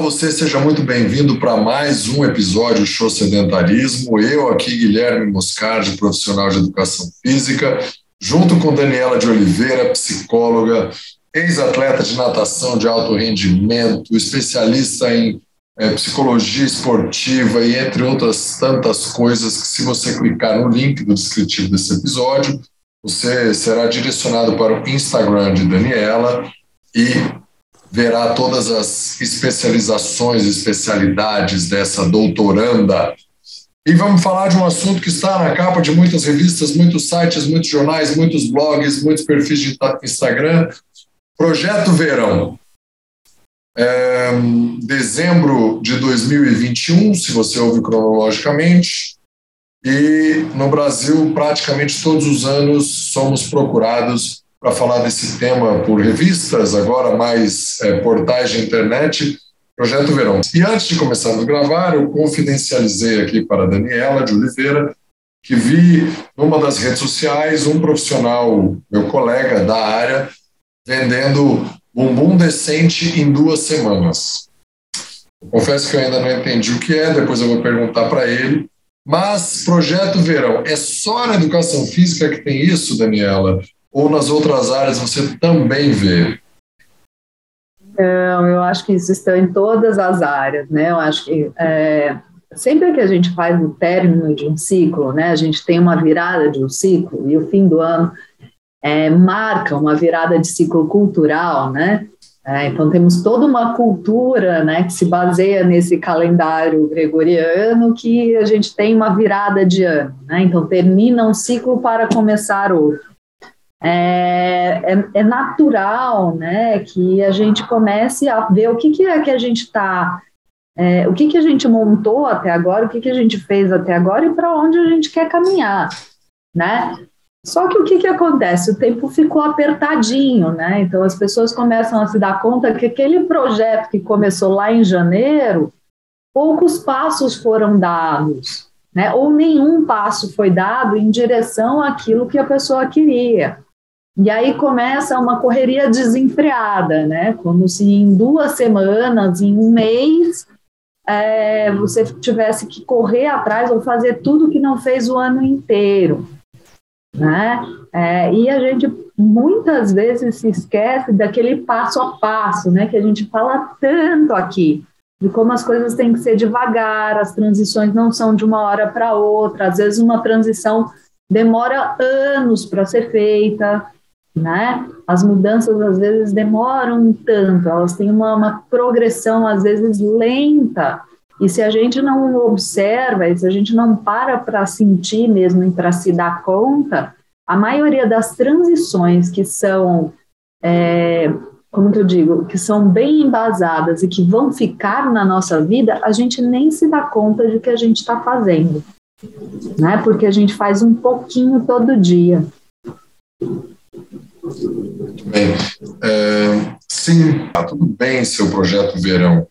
você, seja muito bem-vindo para mais um episódio do Show Sedentarismo. Eu aqui, Guilherme Moscardi, profissional de educação física, junto com Daniela de Oliveira, psicóloga, ex-atleta de natação de alto rendimento, especialista em é, psicologia esportiva e entre outras tantas coisas que se você clicar no link do descritivo desse episódio, você será direcionado para o Instagram de Daniela e verá todas as especializações, especialidades dessa doutoranda. E vamos falar de um assunto que está na capa de muitas revistas, muitos sites, muitos jornais, muitos blogs, muitos perfis de Instagram. Projeto Verão. É, dezembro de 2021, se você ouve cronologicamente, e no Brasil, praticamente todos os anos, somos procurados para falar desse tema por revistas, agora mais é, portais de internet, Projeto Verão. E antes de começarmos a gravar, eu confidencializei aqui para a Daniela de Oliveira que vi numa das redes sociais um profissional, meu colega da área, vendendo bumbum decente em duas semanas. Confesso que eu ainda não entendi o que é, depois eu vou perguntar para ele. Mas projeto verão, é só na educação física que tem isso, Daniela? Ou nas outras áreas você também vê? Não, eu acho que isso está em todas as áreas, né? Eu acho que é, sempre que a gente faz o término de um ciclo, né? A gente tem uma virada de um ciclo e o fim do ano é, marca uma virada de ciclo cultural, né? É, então temos toda uma cultura, né, que se baseia nesse calendário gregoriano que a gente tem uma virada de ano, né? Então termina um ciclo para começar outro é, é, é, natural né, que a gente comece a ver o que, que é que a gente está, é, o que, que a gente montou até agora, o que, que a gente fez até agora e para onde a gente quer caminhar. Né? Só que o que, que acontece? O tempo ficou apertadinho, né? Então as pessoas começam a se dar conta que aquele projeto que começou lá em janeiro, poucos passos foram dados, né? Ou nenhum passo foi dado em direção àquilo que a pessoa queria. E aí começa uma correria desenfreada, né? Como se em duas semanas, em um mês, é, você tivesse que correr atrás ou fazer tudo que não fez o ano inteiro, né? É, e a gente muitas vezes se esquece daquele passo a passo, né? Que a gente fala tanto aqui, de como as coisas têm que ser devagar, as transições não são de uma hora para outra, às vezes uma transição demora anos para ser feita, né? As mudanças às vezes demoram tanto, elas têm uma, uma progressão às vezes lenta. E se a gente não observa, e se a gente não para para sentir mesmo e para se dar conta, a maioria das transições que são, é, como que eu digo, que são bem embasadas e que vão ficar na nossa vida, a gente nem se dá conta de que a gente está fazendo, né? Porque a gente faz um pouquinho todo dia. Bem, é, sim, tá tudo bem seu projeto verão,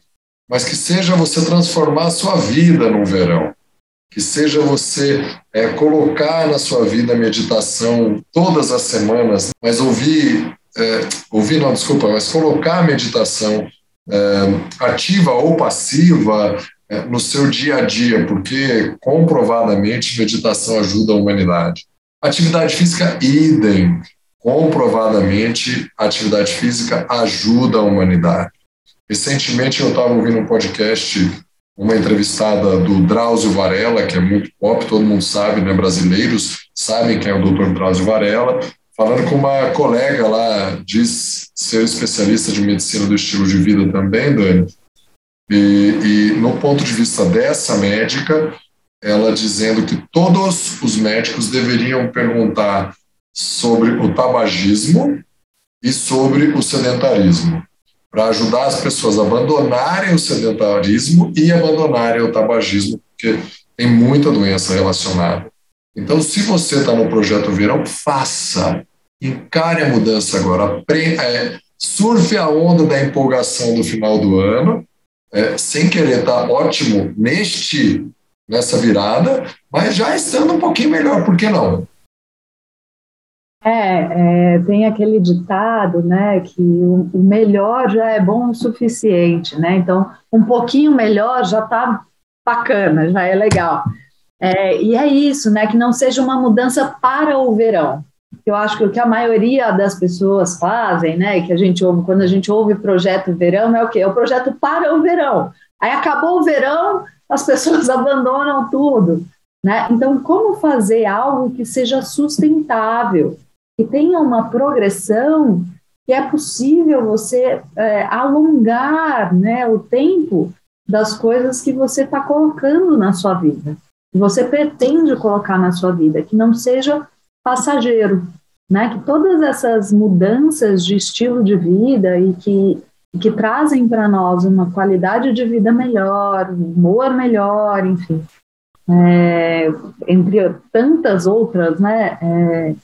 mas que seja você transformar a sua vida num verão, que seja você é, colocar na sua vida meditação todas as semanas, mas ouvir, é, ouvir não, desculpa, mas colocar a meditação ativa ou passiva no seu dia a dia, porque comprovadamente meditação ajuda a humanidade. Atividade física, idem comprovadamente a atividade física ajuda a humanidade. Recentemente eu estava ouvindo um podcast, uma entrevistada do Drauzio Varela, que é muito pop, todo mundo sabe, né? Brasileiros sabem quem é o Dr. Drauzio Varela, falando com uma colega lá, diz ser especialista de medicina do estilo de vida também, Dani. E, e no ponto de vista dessa médica, ela dizendo que todos os médicos deveriam perguntar sobre o tabagismo e sobre o sedentarismo, para ajudar as pessoas a abandonarem o sedentarismo e abandonarem o tabagismo, porque tem muita doença relacionada. Então, se você está no projeto Verão, faça, encare a mudança agora, é, surfe a onda da empolgação do final do ano, é, sem querer estar tá ótimo neste nessa virada, mas já estando um pouquinho melhor, por que não? É, é, tem aquele ditado, né, que o, o, melhor já é bom o suficiente, né? Então, um pouquinho melhor já está bacana, já é legal. É, e é isso, né, que não seja uma mudança para o verão. Eu acho que o que a maioria das pessoas fazem, né, que a gente ouve quando a gente ouve projeto verão é o quê? É o projeto para o verão. Aí acabou o verão, as pessoas abandonam tudo, né? Então, como fazer algo que seja sustentável? Que tenha uma progressão que é possível você é, alongar né, o tempo das coisas que você está colocando na sua vida, que você pretende colocar na sua vida, que não seja passageiro, né? Que todas essas mudanças de estilo de vida e que, que trazem para nós uma qualidade de vida melhor, um humor melhor, enfim, é, entre tantas outras, né? É,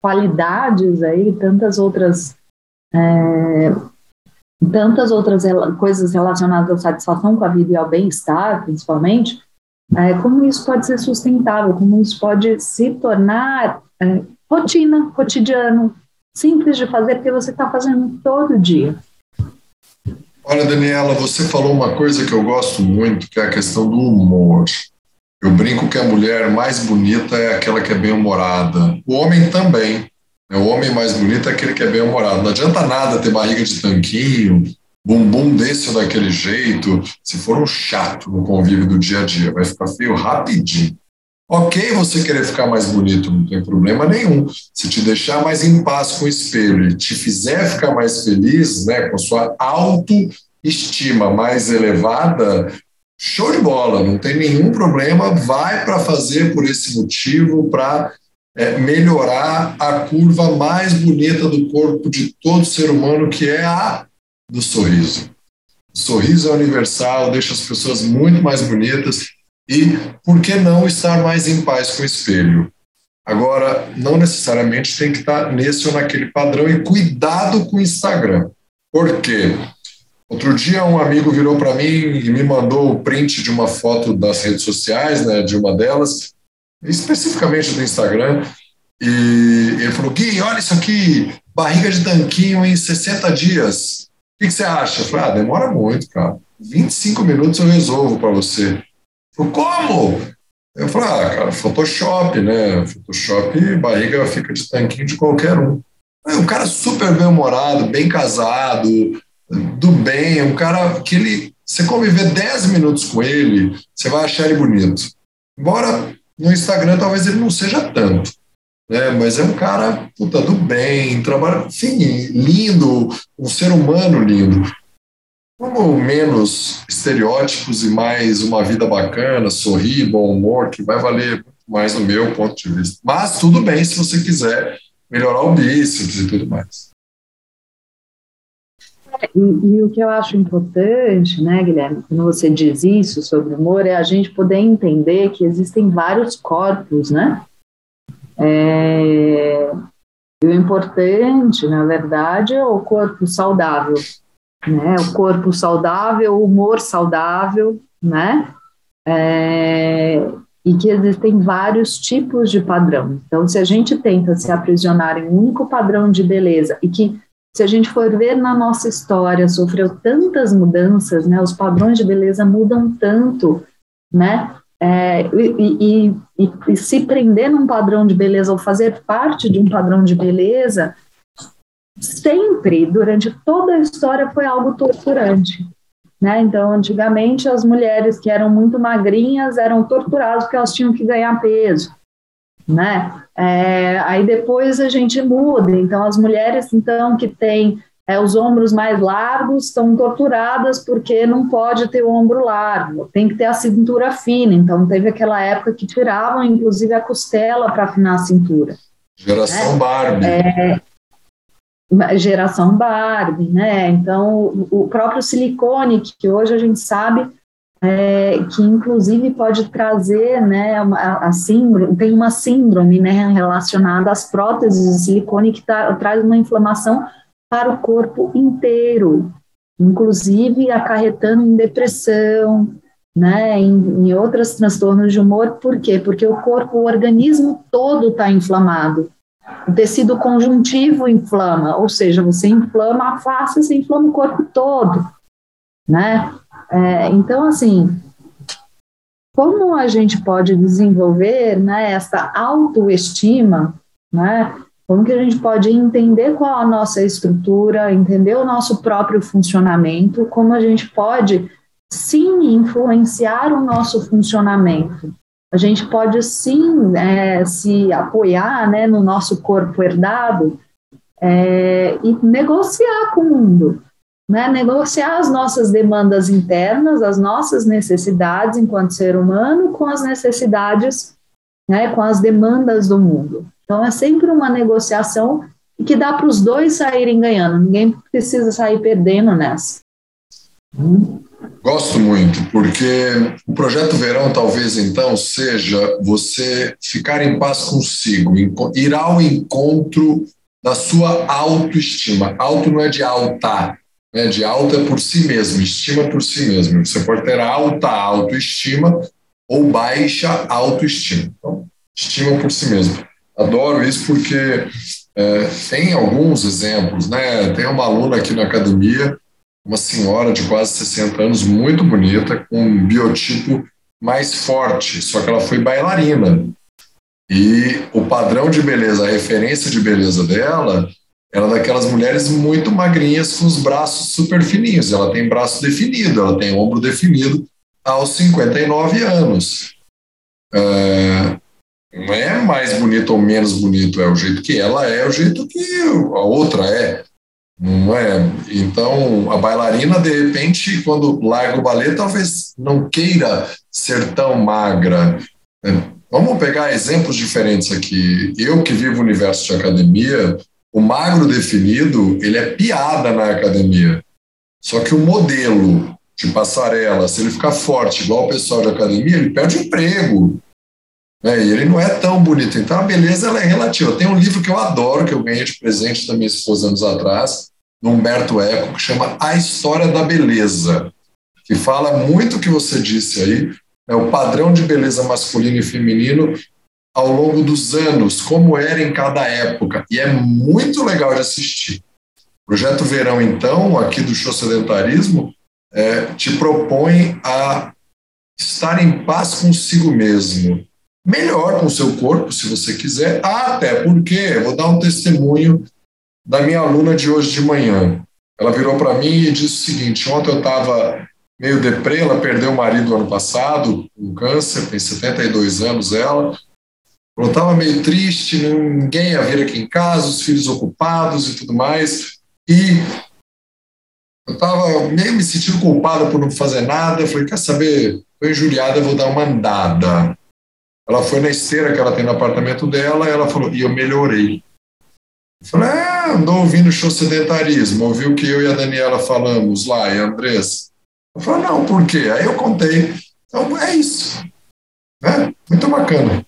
qualidades aí, tantas outras é, tantas outras coisas relacionadas à satisfação com a vida e ao bem-estar, principalmente, é, como isso pode ser sustentável, como isso pode se tornar é, rotina, cotidiano, simples de fazer, porque você está fazendo todo dia. Olha, Daniela, você falou uma coisa que eu gosto muito, que é a questão do humor. Eu brinco que a mulher mais bonita é aquela que é bem-humorada. O homem também. Né? O homem mais bonito é aquele que é bem-humorado. Não adianta nada ter barriga de tanquinho, bumbum desse ou daquele jeito, se for um chato no convívio do dia a dia. Vai ficar feio rapidinho. Ok, você querer ficar mais bonito, não tem problema nenhum. Se te deixar mais em paz com o espelho e te fizer ficar mais feliz, né, com sua autoestima mais elevada, show de bola, não tem nenhum problema, vai para fazer por esse motivo, para é, melhorar a curva mais bonita do corpo de todo ser humano, que é a do sorriso. O sorriso é universal, deixa as pessoas muito mais bonitas e por que não estar mais em paz com o espelho? Agora, não necessariamente tem que estar nesse ou naquele padrão e cuidado com o Instagram. Por quê? Outro dia um amigo virou para mim e me mandou o print de uma foto das redes sociais, né, de uma delas, especificamente do Instagram, e ele falou: Gui, olha isso aqui, barriga de tanquinho em 60 dias. O que, você acha? Eu falei: ah, demora muito, cara. 25 minutos eu resolvo para você. Ele falou: como? Eu falei: ah, cara, Photoshop, né? Photoshop, barriga fica de tanquinho de qualquer um. Um cara super bem-humorado, bem casado, do bem, um cara que ele. Você conviver 10 minutos com ele, você vai achar ele bonito. Embora no Instagram talvez ele não seja tanto, né? mas é um cara puta, do bem, trabalha, enfim, lindo, um ser humano lindo. Como menos estereótipos e mais uma vida bacana, sorrir, bom humor, que vai valer mais no meu ponto de vista. Mas tudo bem se você quiser melhorar o bíceps e tudo mais. E, e, o que eu acho importante, né, Guilherme, quando você diz isso sobre humor, é a gente poder entender que existem vários corpos, né? É, e o importante, na verdade, é o corpo saudável, né? O corpo saudável, o humor saudável, né? É, e que existem vários tipos de padrão. Então, se a gente tenta se aprisionar em um único padrão de beleza e que se a gente for ver na nossa história, sofreu tantas mudanças, né? Os padrões de beleza mudam tanto, né? É, e, e, e, e, se prender num padrão de beleza ou fazer parte de um padrão de beleza, sempre, durante toda a história, foi algo torturante. Né? Então, antigamente, as mulheres que eram muito magrinhas eram torturadas porque elas tinham que ganhar peso né? É, aí depois a gente muda, então as mulheres então que têm é, os ombros mais largos estão torturadas porque não pode ter o ombro largo, tem que ter a cintura fina, então teve aquela época que tiravam inclusive a costela para afinar a cintura. Geração né? Barbie. É, geração Barbie, né? Então o próprio silicone que hoje a gente sabe é, que inclusive pode trazer, né, a, a, síndrome, tem uma síndrome, né, relacionada às próteses de silicone que tá, traz uma inflamação para o corpo inteiro, inclusive acarretando em depressão, né, em, em outros transtornos de humor, por quê? Porque o corpo, o organismo todo está inflamado, O tecido conjuntivo inflama, ou seja, você inflama a face, você inflama o corpo todo, né? É, então, assim, como a gente pode desenvolver né, essa autoestima, né? Como que a gente pode entender qual a nossa estrutura, entender o nosso próprio funcionamento, como a gente pode sim influenciar o nosso funcionamento. A gente pode sim é, se apoiar né, no nosso corpo herdado é, e negociar com o mundo né, negociar as nossas demandas internas, as nossas necessidades enquanto ser humano com as necessidades, né, com as demandas do mundo. Então é sempre uma negociação que dá para os dois saírem ganhando. Ninguém precisa sair perdendo nessa. Gosto muito, porque o projeto Verão talvez então seja você ficar em paz consigo, ir ao encontro da sua autoestima. Alto não é de alta, né, de alta por si mesmo, estima por si mesmo. Você pode ter alta autoestima ou baixa autoestima. Então, estima por si mesmo. Adoro isso porque é, tem alguns exemplos, né? Tem uma aluna aqui na academia, uma senhora de quase 60 anos, muito bonita, com um biotipo mais forte, só que ela foi bailarina. E o padrão de beleza, a referência de beleza dela ela é daquelas mulheres muito magrinhas com os braços super fininhos. Ela tem braço definido, ela tem ombro definido aos 59 anos. É, não é mais bonito ou menos bonito, é o jeito que ela é, é o jeito que a outra é. Não é? Então, a bailarina, de repente, quando larga o balé, talvez não queira ser tão magra. É, vamos pegar exemplos diferentes aqui. Eu que vivo o universo de academia, o magro definido, ele é piada na academia. Só que o modelo de passarela, se ele ficar forte igual o pessoal de academia, ele perde emprego. Né? E ele não é tão bonito. Então a beleza ela é relativa. Tem um livro que eu adoro, que eu ganhei de presente da minha esposa anos atrás, do Humberto Eco, que chama A História da Beleza, que fala muito o que você disse aí, é o padrão de beleza masculino e feminino ao longo dos anos, como era em cada época. E é muito legal de assistir. Projeto Verão, então, aqui do Show Sedentarismo, é, te propõe a estar em paz consigo mesmo. Melhor com o seu corpo, se você quiser, até porque, vou dar um testemunho da minha aluna de hoje de manhã. Ela virou para mim e disse o seguinte: ontem eu estava meio deprê, ela perdeu o marido ano passado, com câncer, tem 72 anos ela, eu estava meio triste, ninguém ia vir aqui em casa, os filhos ocupados e tudo mais. E eu estava meio me sentindo culpada por não fazer nada. Eu falei, quer saber? Estou injuriada, vou dar uma andada. Ela foi na esteira que ela tem no apartamento dela e ela falou, e eu melhorei. Eu falei, ah, andou ouvindo show sedentarismo, ouviu o que eu e a Daniela falamos lá, e a Andressa. Eu falei, não, por quê? Aí eu contei. Então, é isso. Né? Muito bacana.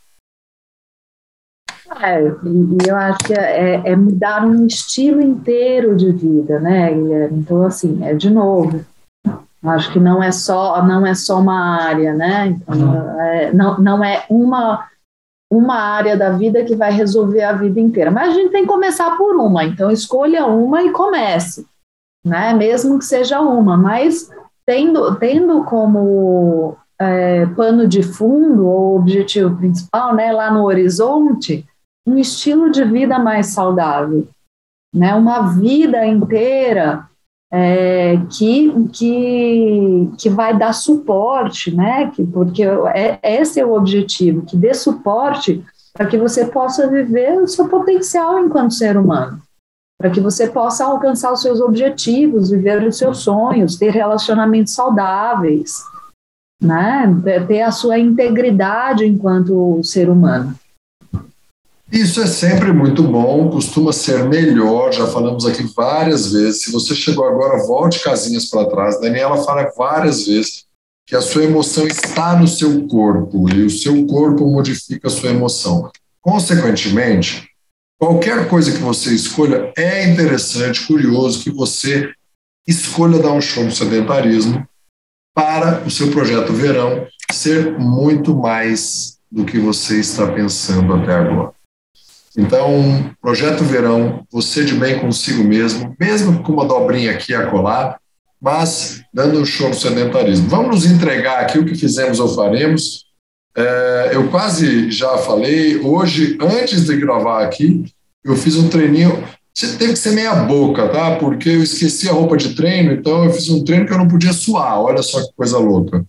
É, e eu acho que é, é, mudar um estilo inteiro de vida, né? Então, assim, é de novo. Acho que não é só, não é só uma área, né? Então, uhum. é, não, não é uma, uma área da vida que vai resolver a vida inteira. Mas a gente tem que começar por uma, então escolha uma e comece, né? Mesmo que seja uma, mas tendo, tendo como é, pano de fundo ou objetivo principal, né, lá no horizonte, um estilo de vida mais saudável, né? uma vida inteira é, que, que, que vai dar suporte, né? que, porque é, esse é o objetivo, que dê suporte para que você possa viver o seu potencial enquanto ser humano, para que você possa alcançar os seus objetivos, viver os seus sonhos, ter relacionamentos saudáveis, né? ter a sua integridade enquanto ser humano. Isso é sempre muito bom, costuma ser melhor, já falamos aqui várias vezes. Se você chegou agora, volte casinhas para trás. Daniela fala várias vezes que a sua emoção está no seu corpo e o seu corpo modifica a sua emoção. Consequentemente, qualquer coisa que você escolha é interessante, curioso que você escolha dar um show no sedentarismo para o seu projeto verão ser muito mais do que você está pensando até agora. Então, projeto verão, você de bem consigo mesmo, mesmo com uma dobrinha aqui a colar, mas dando um show no sedentarismo. Vamos nos entregar aqui o que fizemos ou faremos. É, eu quase já falei, hoje, antes de gravar aqui, eu fiz um treininho. Teve que ser meia boca, tá? Porque eu esqueci a roupa de treino, então eu fiz um treino que eu não podia suar. Olha só que coisa louca.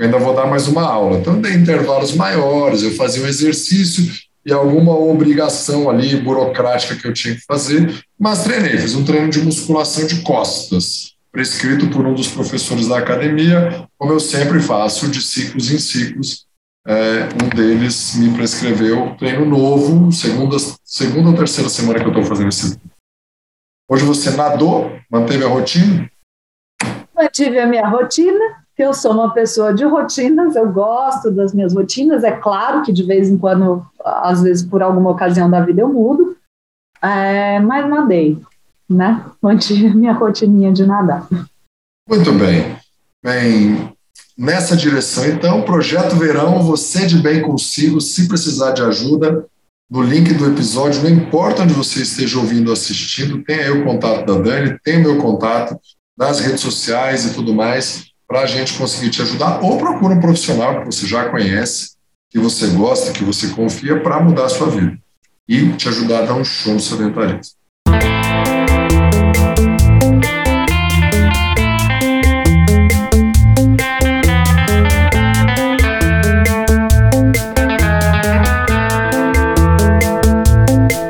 Eu ainda vou dar mais uma aula. Então, dei intervalos maiores, eu fazia um exercício e alguma obrigação ali burocrática que eu tinha que fazer, mas treinei, fiz um treino de musculação de costas prescrito por um dos professores da academia, como eu sempre faço, de ciclos em ciclos. É, um deles me prescreveu treino novo, segunda, segunda ou terceira semana que eu estou fazendo esse. Hoje você nadou, manteve a rotina? Mantive a minha rotina, eu sou uma pessoa de rotinas, eu gosto das minhas rotinas. É claro que de vez em quando, às vezes por alguma ocasião da vida eu mudo, é, mas nadei né? Mantive minha rotininha de nadar. Muito bem. Bem, nessa direção, então, Projeto Verão, você de bem consigo, se precisar de ajuda, no link do episódio, não importa onde você esteja ouvindo ou assistindo, tem aí o contato da Dani, tem meu contato nas redes sociais e tudo mais, para a gente conseguir te ajudar, ou procura um profissional que você já conhece, que você gosta, que você confia, para mudar a sua vida e te ajudar a dar um show no sedentarismo.